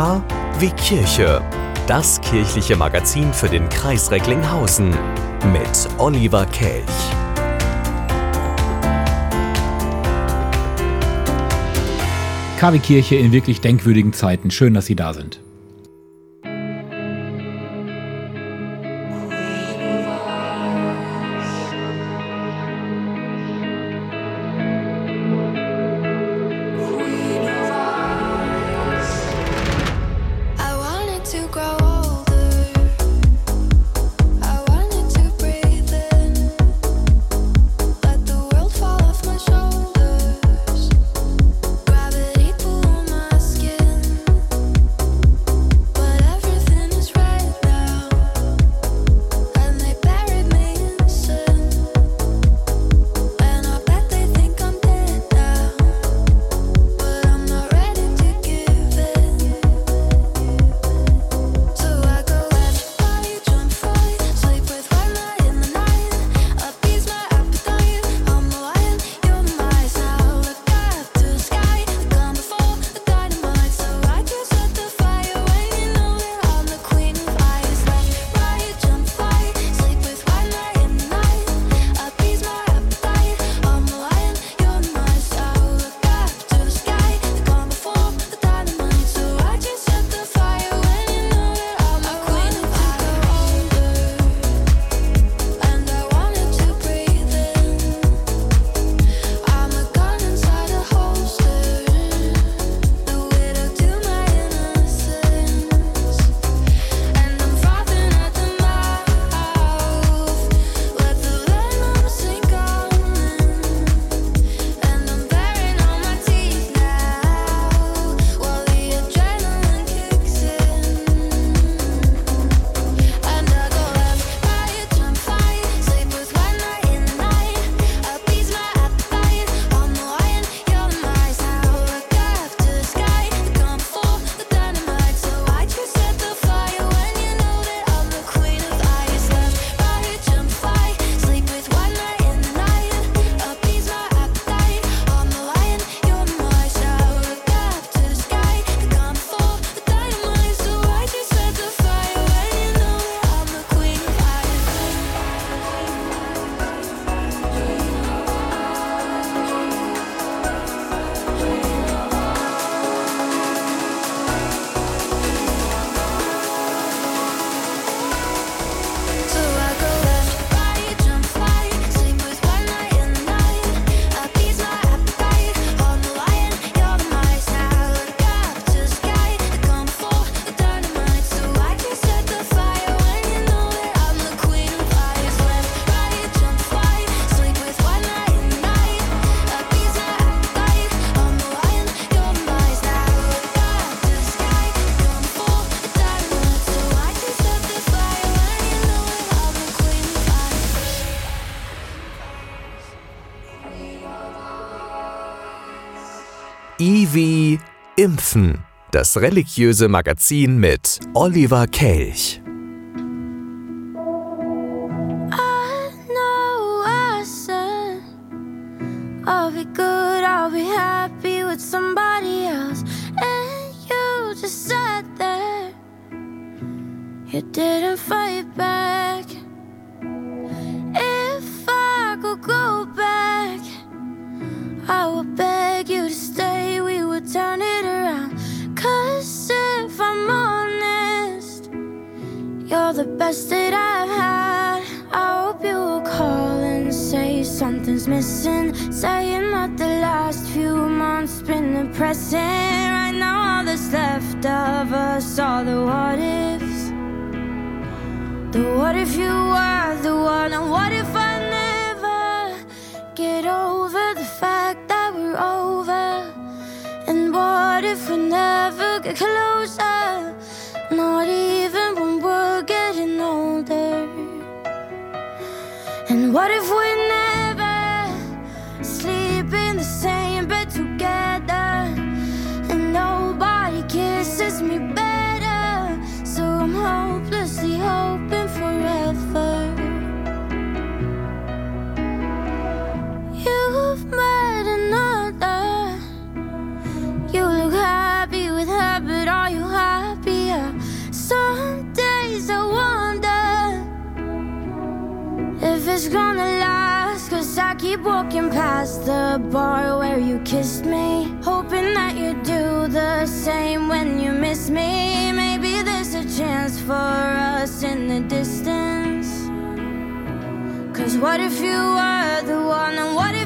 K wie Kirche. Das kirchliche Magazin für den Kreis Recklinghausen mit Oliver Kelch. KW Kirche in wirklich denkwürdigen Zeiten. Schön, dass Sie da sind. Wie Impfen, das religiöse Magazin mit Oliver Kelch. You didn't missing. Saying that the last few months been depressing. Right now, all that's left of us are the what ifs. The what if you were the one, and what if walking past the bar where you kissed me. Hoping that you do the same when you miss me. Maybe there's a chance for us in the distance. Cause what if you were the one? And what if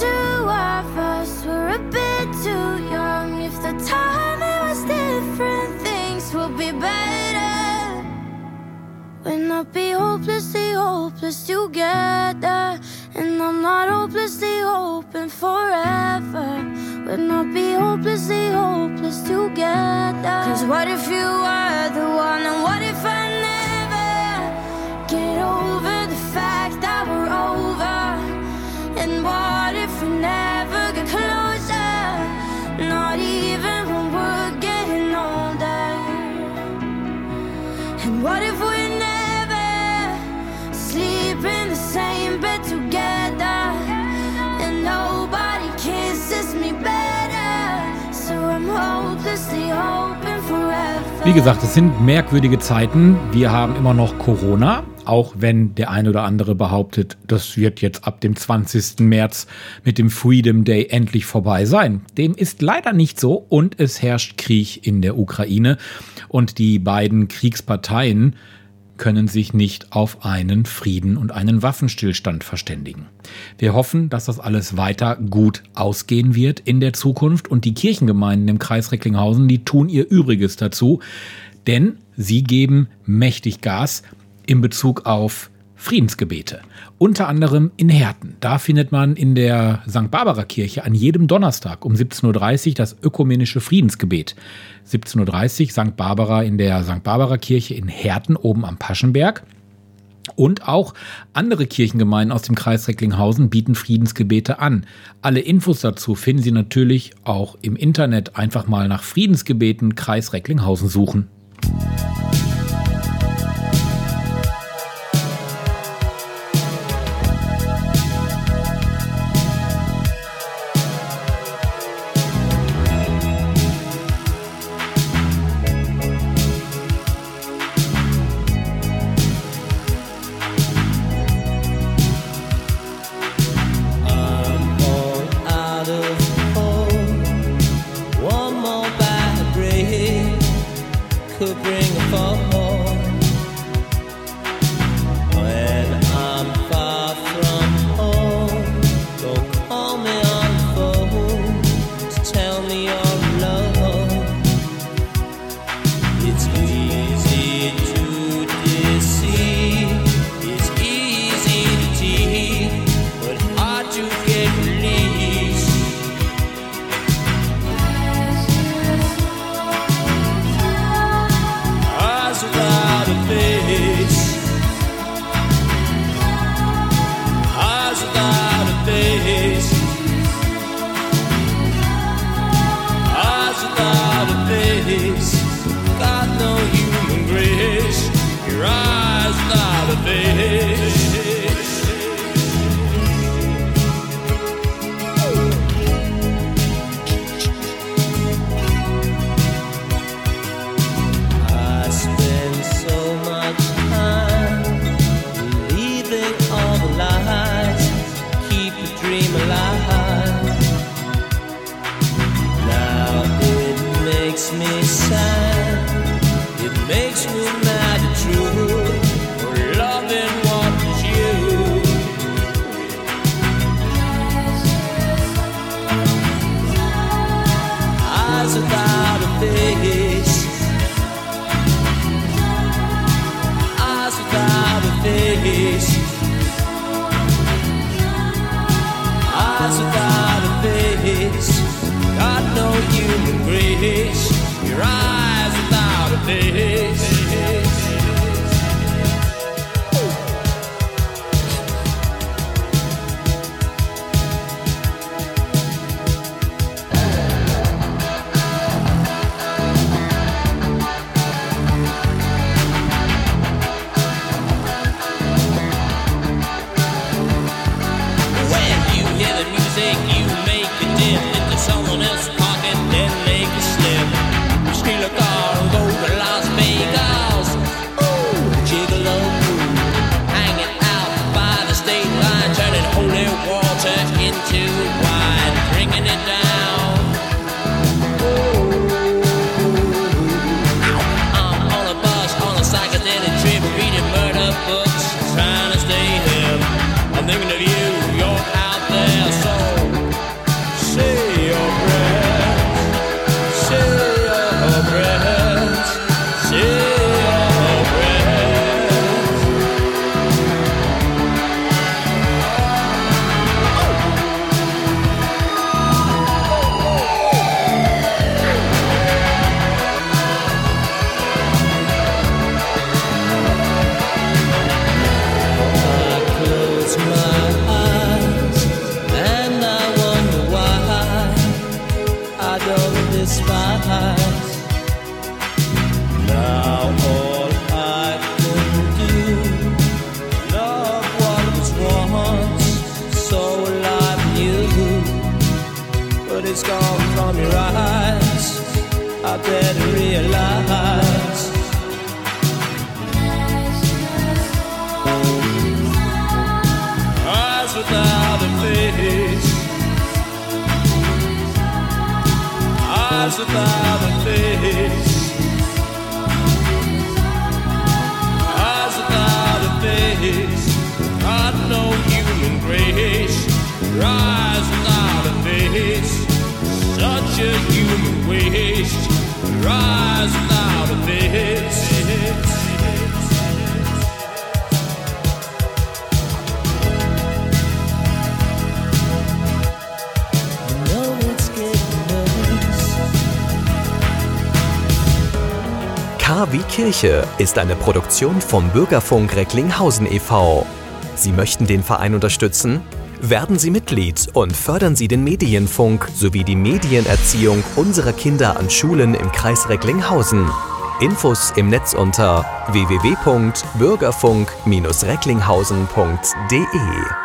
two of us were a bit too young. If the timing was different, things would be better. We'll not be hopelessly hopeless together. And I'm not hopelessly hoping forever. We'll not be hopelessly hopeless together. Cause what if you were the one? And what if I never get over the fact that we're over? And what Wie gesagt, es sind merkwürdige Zeiten. Wir haben immer noch Corona, auch wenn der eine oder andere behauptet, das wird jetzt ab dem 20. März mit dem Freedom Day endlich vorbei sein. Dem ist leider nicht so und es herrscht Krieg in der Ukraine und die beiden Kriegsparteien können sich nicht auf einen Frieden und einen Waffenstillstand verständigen. Wir hoffen, dass das alles weiter gut ausgehen wird in der Zukunft und die Kirchengemeinden im Kreis Recklinghausen, die tun ihr Übriges dazu, denn sie geben mächtig Gas in Bezug auf Friedensgebete. Unter anderem in Herten. Da findet man in der St. Barbara Kirche an jedem Donnerstag um 17.30 Uhr das ökumenische Friedensgebet. 17.30 Uhr St. Barbara in der St. Barbara Kirche in Herten oben am Paschenberg. Und auch andere Kirchengemeinden aus dem Kreis Recklinghausen bieten Friedensgebete an. Alle Infos dazu finden Sie natürlich auch im Internet. Einfach mal nach Friedensgebeten Kreis Recklinghausen suchen. Waste. Eyes without a face. You know it's getting nervous. K wie Kirche ist eine Produktion vom Bürgerfunk Recklinghausen e.V. Sie möchten den Verein unterstützen? Werden Sie Mitglied und fördern Sie den Medienfunk sowie die Medienerziehung unserer Kinder an Schulen im Kreis Recklinghausen. Infos im Netz unter www.bürgerfunk-recklinghausen.de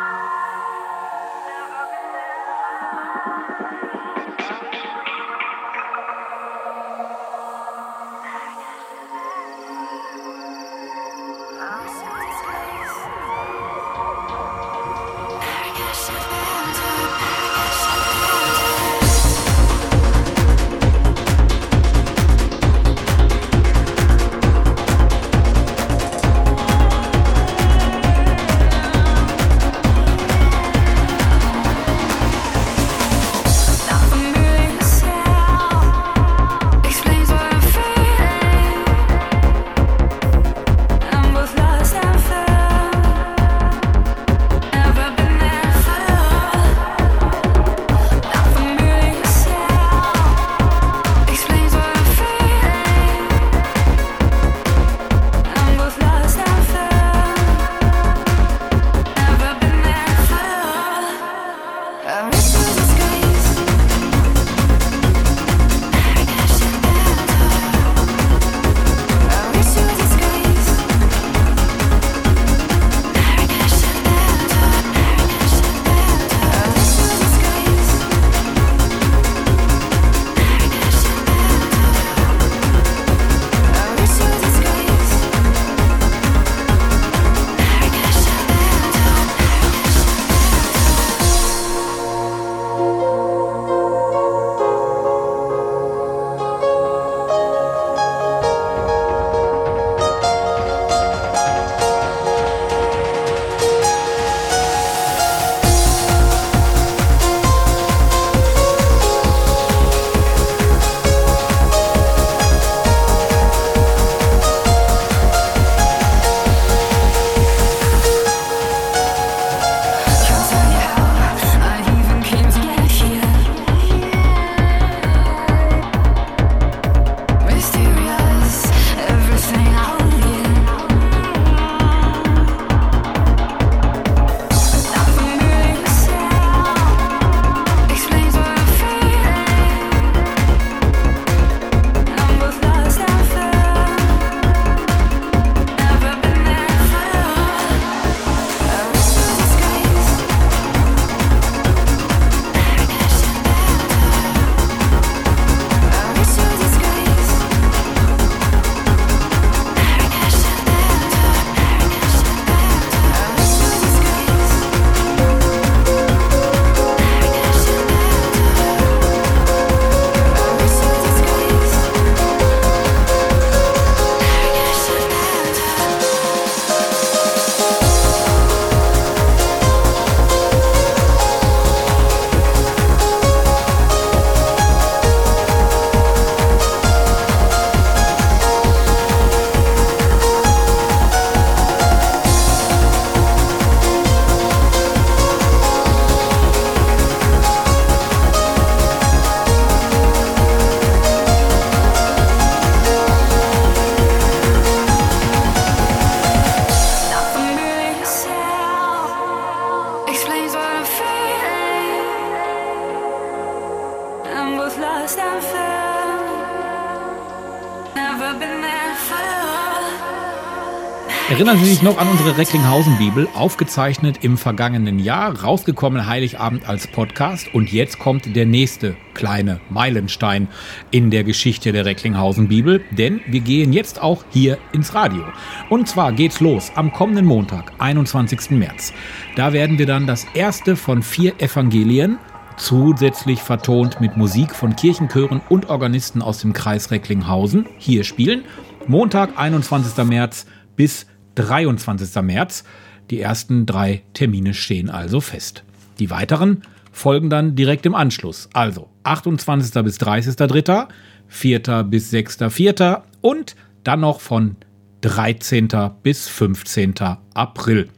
Erinnern Sie sich noch an unsere Recklinghausen-Bibel, aufgezeichnet im vergangenen Jahr, rausgekommen Heiligabend als Podcast und jetzt kommt der nächste kleine Meilenstein in der Geschichte der Recklinghausen-Bibel, denn wir gehen jetzt auch hier ins Radio. Und zwar geht's los am kommenden Montag, 21. März. Da werden wir dann das erste von vier Evangelien zusätzlich vertont mit Musik von Kirchenchören und Organisten aus dem Kreis Recklinghausen hier spielen. Montag, 21. März bis 23. März. Die ersten drei Termine stehen also fest. Die weiteren folgen dann direkt im Anschluss. Also 28. bis 30.3., 4. bis 6.4. und dann noch von 13. bis 15. April.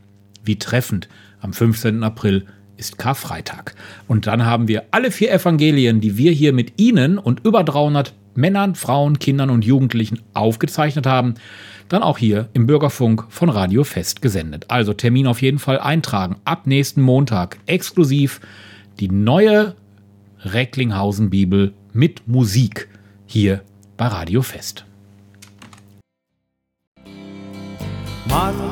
Wie treffend. Am 15. April ist Karfreitag. Und dann haben wir alle vier Evangelien, die wir hier mit Ihnen und über 300 Männern, Frauen, Kindern und Jugendlichen aufgezeichnet haben, dann auch hier im Bürgerfunk von Radio Fest gesendet. Also Termin auf jeden Fall eintragen. Ab nächsten Montag exklusiv die neue Recklinghausen Bibel mit Musik hier bei Radio Fest. Martha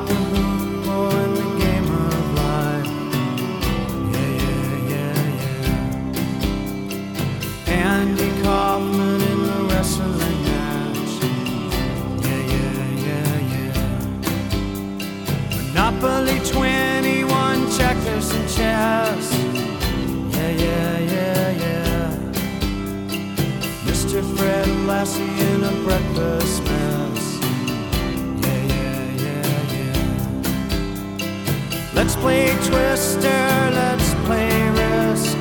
play Twister, let's play Risk.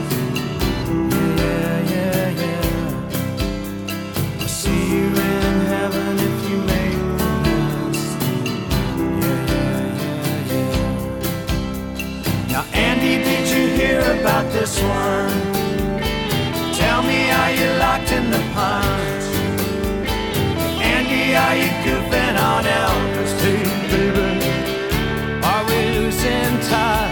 Yeah, yeah, yeah. I'll see you in heaven if you make the list. Yeah, yeah, yeah, yeah. Now, Andy, did you hear about this one? Tell me, are you locked in the punch? Andy, are you goofing on Elvis? Are losing touch?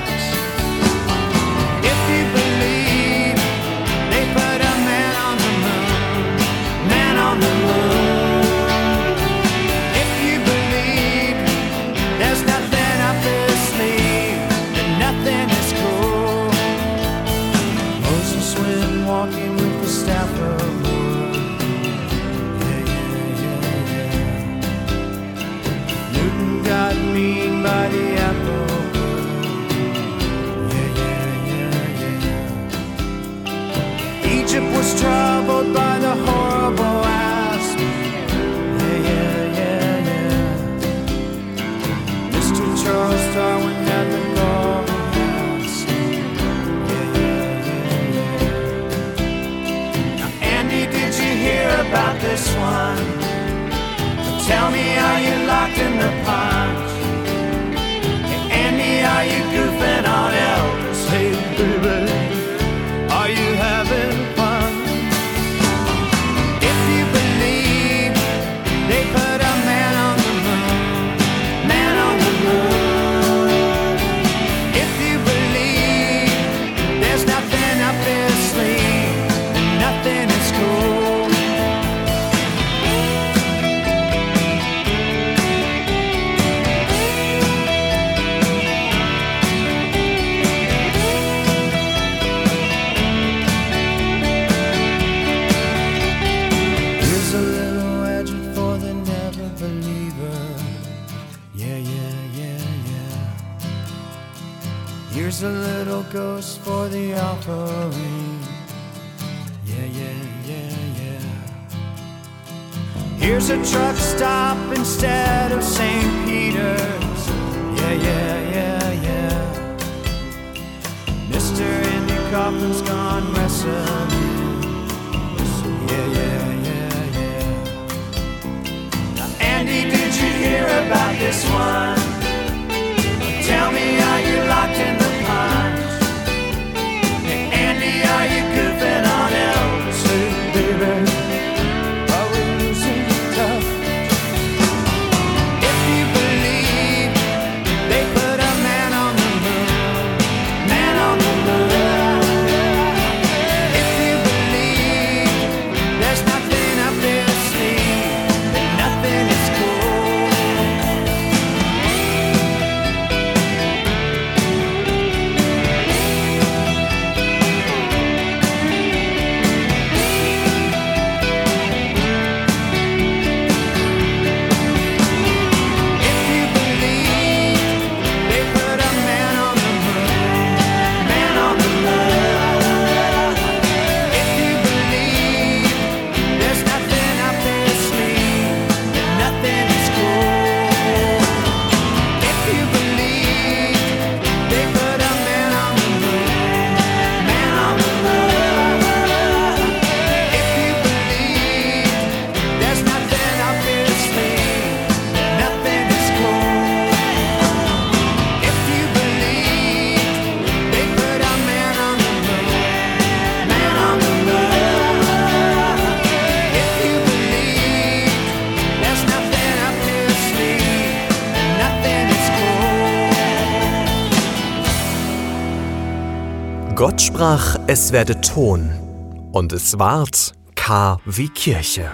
Truck stop instead of St. Peter's. Yeah, yeah, yeah, yeah. Mr. Andy Kaufman's gone wrestling. Yeah, yeah, yeah, yeah. Now, Andy, did you hear about this one? Sprach, es werde Ton, und es ward K wie Kirche.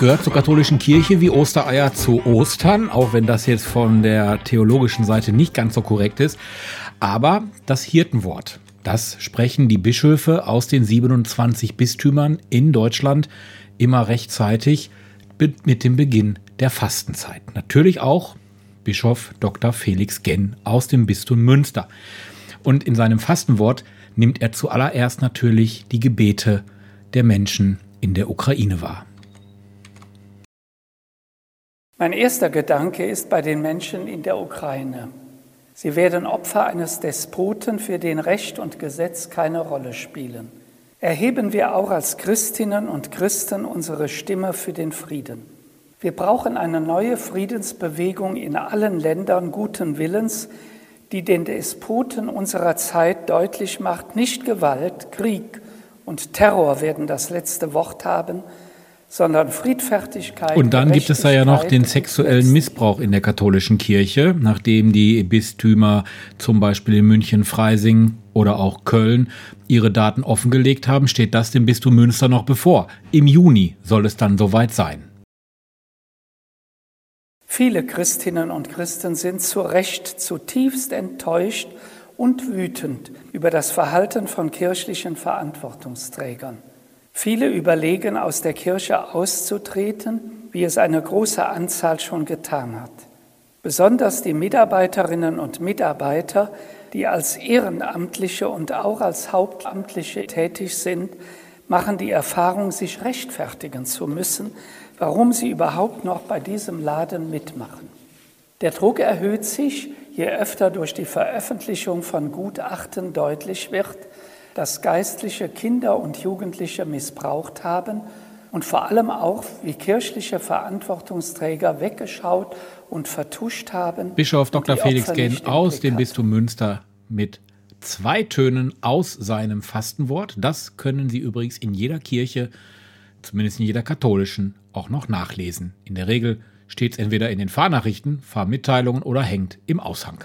Gehört zur katholischen Kirche wie Ostereier zu Ostern, auch wenn das jetzt von der theologischen Seite nicht ganz so korrekt ist. Aber das Hirtenwort, das sprechen die Bischöfe aus den 27 Bistümern in Deutschland immer rechtzeitig mit dem Beginn der Fastenzeit. Natürlich auch Bischof Dr. Felix Genn aus dem Bistum Münster. Und in seinem Fastenwort nimmt er zuallererst natürlich die Gebete der Menschen in der Ukraine wahr. Mein erster Gedanke ist bei den Menschen in der Ukraine. Sie werden Opfer eines Despoten, für den Recht und Gesetz keine Rolle spielen. Erheben wir auch als Christinnen und Christen unsere Stimme für den Frieden. Wir brauchen eine neue Friedensbewegung in allen Ländern guten Willens, die den Despoten unserer Zeit deutlich macht, nicht Gewalt, Krieg und Terror werden das letzte Wort haben, sondern Friedfertigkeit. Und dann gibt es da ja noch den sexuellen Missbrauch in der katholischen Kirche, nachdem die Bistümer zum Beispiel in München, Freising oder auch Köln ihre Daten offengelegt haben, steht das dem Bistum Münster noch bevor. Im Juni soll es dann soweit sein. Viele Christinnen und Christen sind zu Recht zutiefst enttäuscht und wütend über das Verhalten von kirchlichen Verantwortungsträgern. Viele überlegen, aus der Kirche auszutreten, wie es eine große Anzahl schon getan hat. Besonders die Mitarbeiterinnen und Mitarbeiter, die als Ehrenamtliche und auch als Hauptamtliche tätig sind, machen die Erfahrung, sich rechtfertigen zu müssen, warum sie überhaupt noch bei diesem Laden mitmachen. Der Druck erhöht sich, je öfter durch die Veröffentlichung von Gutachten deutlich wird, dass Geistliche Kinder und Jugendliche missbraucht haben und vor allem auch, wie kirchliche Verantwortungsträger weggeschaut und vertuscht haben. Bischof Dr. Felix im aus dem. Bistum Münster mit zwei Tönen aus seinem Fastenwort. Das können Sie übrigens in jeder Kirche, zumindest in jeder katholischen, auch noch nachlesen. In der Regel steht es entweder in den Fahrnachrichten, Fahrmitteilungen oder hängt im Aushang.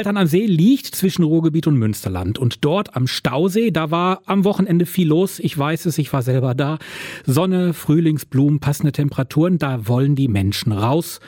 Haltern am See liegt zwischen Ruhrgebiet und Münsterland. Und dort am Stausee, da war am Wochenende viel los. Ich weiß es, ich war selber da. Sonne, Frühlingsblumen, passende Temperaturen, da wollen die Menschen raus.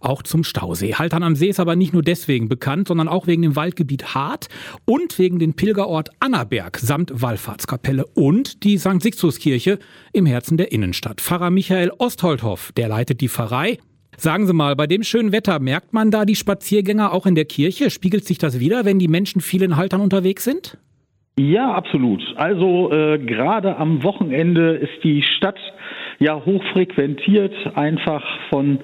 Auch zum Stausee. Haltern am See ist aber nicht nur deswegen bekannt, sondern auch wegen dem Waldgebiet Hart und wegen dem Pilgerort Annaberg samt Wallfahrtskapelle und die St. Sixtuskirche im Herzen der Innenstadt. Pfarrer Michael Ostholdhoff, der leitet die Pfarrei Sagen Sie mal, bei dem schönen Wetter merkt man da die Spaziergänger auch in der Kirche? Spiegelt sich das wieder, wenn die Menschen vielen Haltern unterwegs sind? Ja, absolut. Also äh, gerade am Wochenende ist die Stadt ja hochfrequentiert, einfach von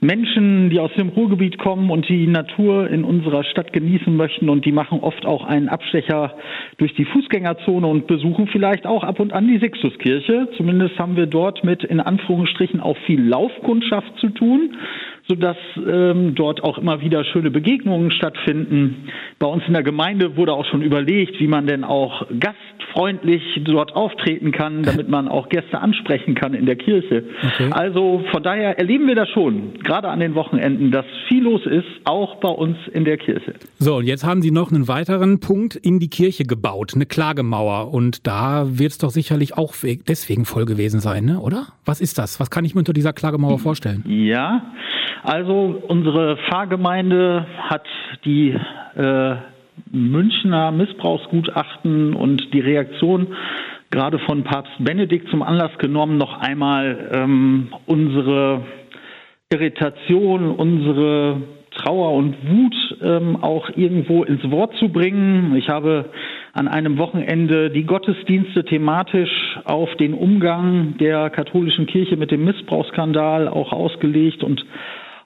Menschen, die aus dem Ruhrgebiet kommen und die Natur in unserer Stadt genießen möchten und die machen oft auch einen Abstecher durch die Fußgängerzone und besuchen vielleicht auch ab und an die Sixtuskirche. Zumindest haben wir dort mit in Anführungsstrichen auch viel Laufkundschaft zu tun sodass ähm, dort auch immer wieder schöne Begegnungen stattfinden. Bei uns in der Gemeinde wurde auch schon überlegt, wie man denn auch gastfreundlich dort auftreten kann, damit man auch Gäste ansprechen kann in der Kirche. Okay. Also von daher erleben wir das schon, gerade an den Wochenenden, dass viel los ist, auch bei uns in der Kirche. So, und jetzt haben Sie noch einen weiteren Punkt in die Kirche gebaut, eine Klagemauer. Und da wird es doch sicherlich auch deswegen voll gewesen sein, ne? oder? Was ist das? Was kann ich mir unter dieser Klagemauer vorstellen? Ja, also unsere Pfarrgemeinde hat die äh, Münchner Missbrauchsgutachten und die Reaktion gerade von Papst Benedikt zum Anlass genommen, noch einmal ähm, unsere Irritation, unsere Trauer und Wut ähm, auch irgendwo ins Wort zu bringen. Ich habe an einem Wochenende die Gottesdienste thematisch auf den Umgang der katholischen Kirche mit dem Missbrauchsskandal auch ausgelegt und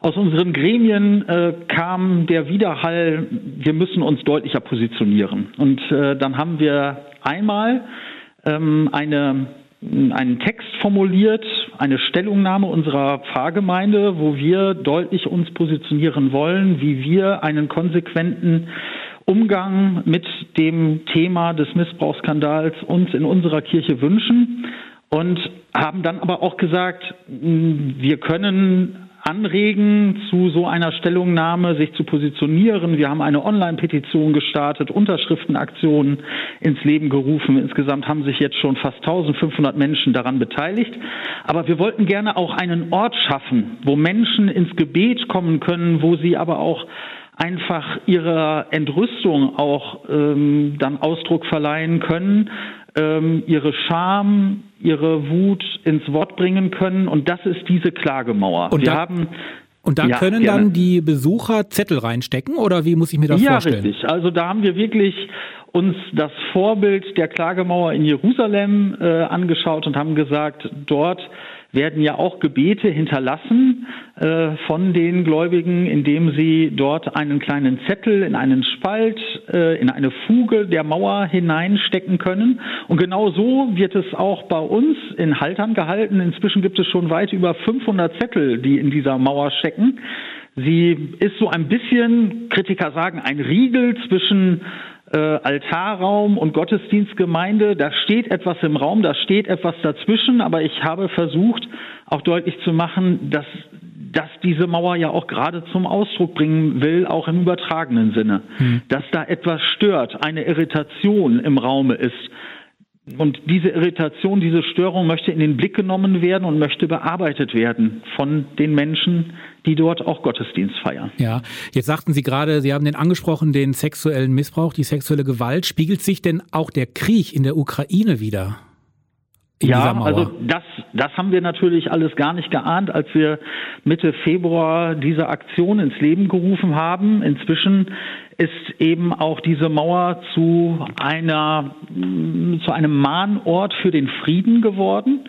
aus unseren Gremien äh, kam der Widerhall, wir müssen uns deutlicher positionieren. Und äh, dann haben wir einmal ähm, eine, einen Text formuliert, eine Stellungnahme unserer Pfarrgemeinde, wo wir deutlich uns positionieren wollen, wie wir einen konsequenten Umgang mit dem Thema des Missbrauchsskandals uns in unserer Kirche wünschen und haben dann aber auch gesagt, wir können anregen, zu so einer Stellungnahme sich zu positionieren. Wir haben eine Online-Petition gestartet, Unterschriftenaktionen ins Leben gerufen. Insgesamt haben sich jetzt schon fast 1500 Menschen daran beteiligt. Aber wir wollten gerne auch einen Ort schaffen, wo Menschen ins Gebet kommen können, wo sie aber auch einfach ihrer Entrüstung auch ähm, dann Ausdruck verleihen können, ähm, ihre Scham, ihre Wut ins Wort bringen können. Und das ist diese Klagemauer. Und Wir da, haben und da ja, können gerne. dann die Besucher Zettel reinstecken oder wie muss ich mir das ja, vorstellen? Ja, richtig. Also da haben wir wirklich uns das Vorbild der Klagemauer in Jerusalem äh, angeschaut und haben gesagt, dort werden ja auch Gebete hinterlassen äh, von den Gläubigen, indem sie dort einen kleinen Zettel in einen Spalt, äh, in eine Fuge der Mauer hineinstecken können. Und genau so wird es auch bei uns in Haltern gehalten. Inzwischen gibt es schon weit über 500 Zettel, die in dieser Mauer stecken. Sie ist so ein bisschen, Kritiker sagen, ein Riegel zwischen äh, Altarraum und Gottesdienstgemeinde. Da steht etwas im Raum, da steht etwas dazwischen, aber ich habe versucht, auch deutlich zu machen, dass dass diese Mauer ja auch gerade zum Ausdruck bringen will, auch im übertragenen Sinne, hm. dass da etwas stört, eine Irritation im Raume ist. Und diese Irritation, diese Störung möchte in den Blick genommen werden und möchte bearbeitet werden von den Menschen, die dort auch Gottesdienst feiern. Ja, jetzt sagten Sie gerade, Sie haben den angesprochen, den sexuellen Missbrauch, die sexuelle Gewalt. Spiegelt sich denn auch der Krieg in der Ukraine wieder? ja, also das, das haben wir natürlich alles gar nicht geahnt, als wir Mitte Februar diese Aktion ins Leben gerufen haben. Inzwischen ist eben auch diese Mauer zu einer, zu einem Mahnort für den Frieden geworden.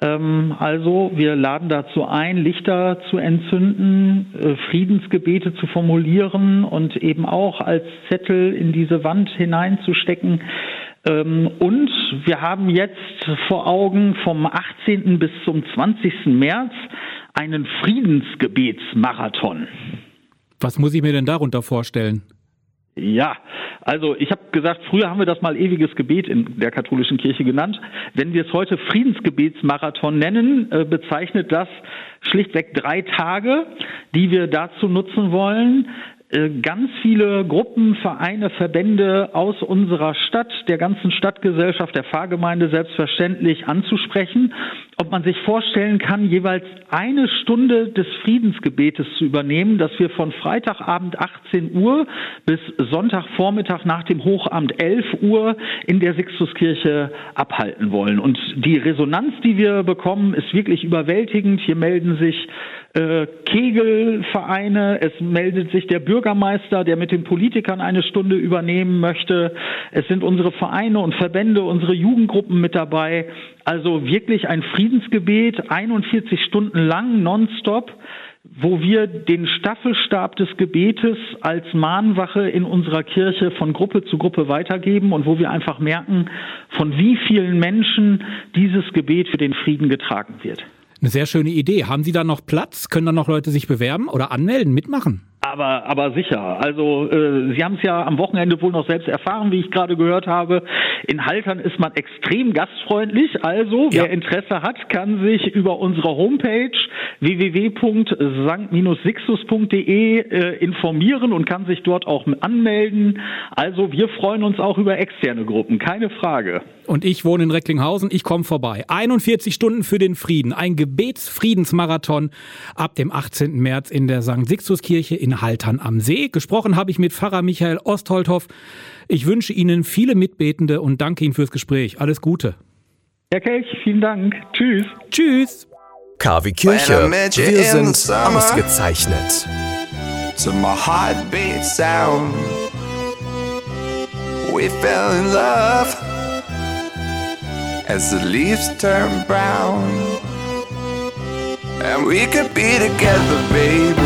Ähm, also wir laden dazu ein, Lichter zu entzünden, äh, Friedensgebete zu formulieren und eben auch als Zettel in diese Wand hineinzustecken. Ähm, und wir haben jetzt vor Augen vom 18. bis zum 20. März einen Friedensgebetsmarathon. Was muss ich mir denn darunter vorstellen? Ja, also ich habe gesagt, früher haben wir das mal ewiges Gebet in der katholischen Kirche genannt. Wenn wir es heute Friedensgebetsmarathon nennen, äh, bezeichnet das schlichtweg drei Tage, die wir dazu nutzen wollen, ganz viele Gruppen, Vereine, Verbände aus unserer Stadt, der ganzen Stadtgesellschaft, der Pfarrgemeinde selbstverständlich anzusprechen, ob man sich vorstellen kann, jeweils eine Stunde des Friedensgebetes zu übernehmen, das wir von Freitagabend 18 Uhr bis Sonntagvormittag nach dem Hochamt 11 Uhr in der Sixtuskirche abhalten wollen. Und die Resonanz, die wir bekommen, ist wirklich überwältigend. Hier melden sich äh, Kegelvereine, es meldet sich der Bürgermeister, der mit den Politikern eine Stunde übernehmen möchte. Es sind unsere Vereine und Verbände, unsere Jugendgruppen mit dabei. Also wirklich ein Friedensgebet, 41 Stunden lang, nonstop wo wir den Staffelstab des Gebetes als Mahnwache in unserer Kirche von Gruppe zu Gruppe weitergeben und wo wir einfach merken, von wie vielen Menschen dieses Gebet für den Frieden getragen wird. Eine sehr schöne Idee. Haben Sie da noch Platz? Können da noch Leute sich bewerben oder anmelden, mitmachen? Aber, aber sicher. Also äh, Sie haben es ja am Wochenende wohl noch selbst erfahren, wie ich gerade gehört habe. In Haltern ist man extrem gastfreundlich. Also Ja. wer Interesse hat, kann sich über unsere Homepage www.sankt-sixtus.de äh, informieren und kann sich dort auch anmelden. Also wir freuen uns auch über externe Gruppen, keine Frage. Und ich wohne in Recklinghausen, ich komme vorbei. 41 Stunden für den Frieden, ein Gebetsfriedensmarathon ab dem 18. März in der St. Sixtuskirche in Haltern am See. Gesprochen habe ich mit Pfarrer Michael Ostholthoff. Ich wünsche Ihnen viele Mitbetende und danke Ihnen fürs Gespräch. Alles Gute. Herr Kelch, vielen Dank. Tschüss. Tschüss. KW Kirche. Wir sind summer. ausgezeichnet. to my heartbeat sound. We fell in love as the leaves turn brown. And we could be together, baby,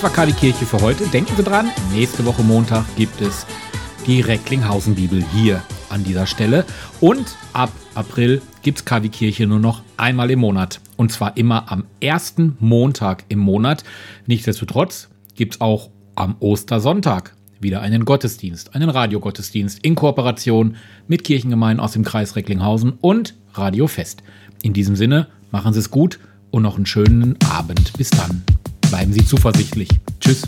Das war Kali Kirche für heute. Denken Sie dran, nächste Woche Montag gibt es die Recklinghausen-Bibel hier an dieser Stelle. Und ab April gibt es KW Kirche nur noch einmal im Monat. Und zwar immer am ersten Montag im Monat. Nichtsdestotrotz gibt es auch am Ostersonntag wieder einen Gottesdienst, einen Radiogottesdienst in Kooperation mit Kirchengemeinden aus dem Kreis Recklinghausen und Radio Fest. In diesem Sinne, machen Sie es gut und noch einen schönen Abend. Bis dann. Bleiben Sie zuversichtlich. Tschüss.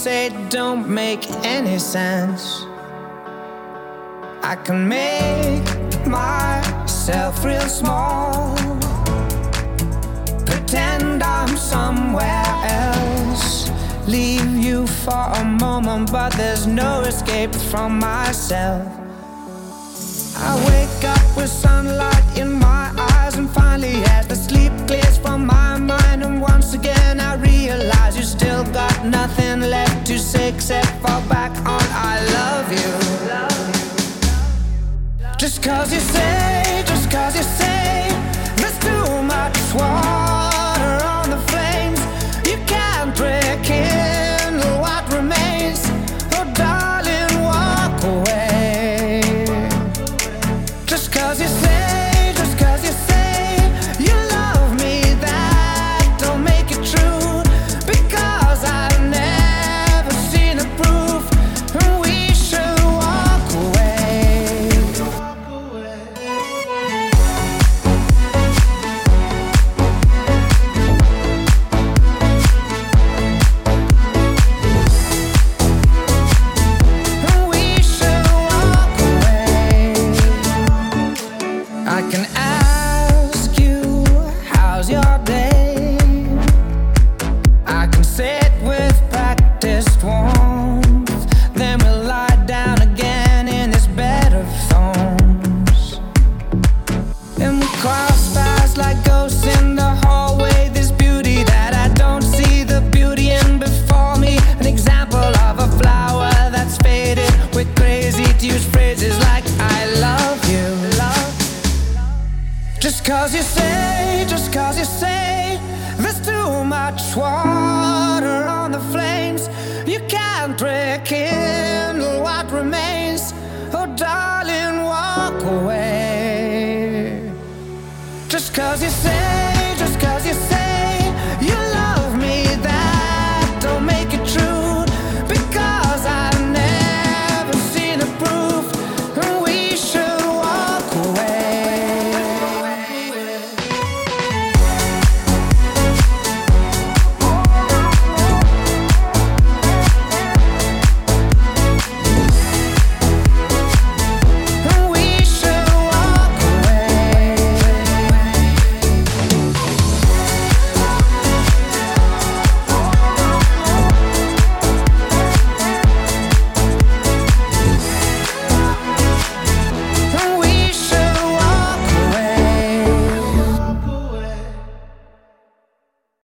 Say don't make any sense. I can make myself real small, pretend I'm somewhere else. Leave you for a moment, but there's no escape from myself. I wake up with sunlight in my eyes, and finally, as the sleep clears from my mind, and once again I realize you still got nothing left to say except fall back on I love you. Just cause you say, just cause you say There's too much. Water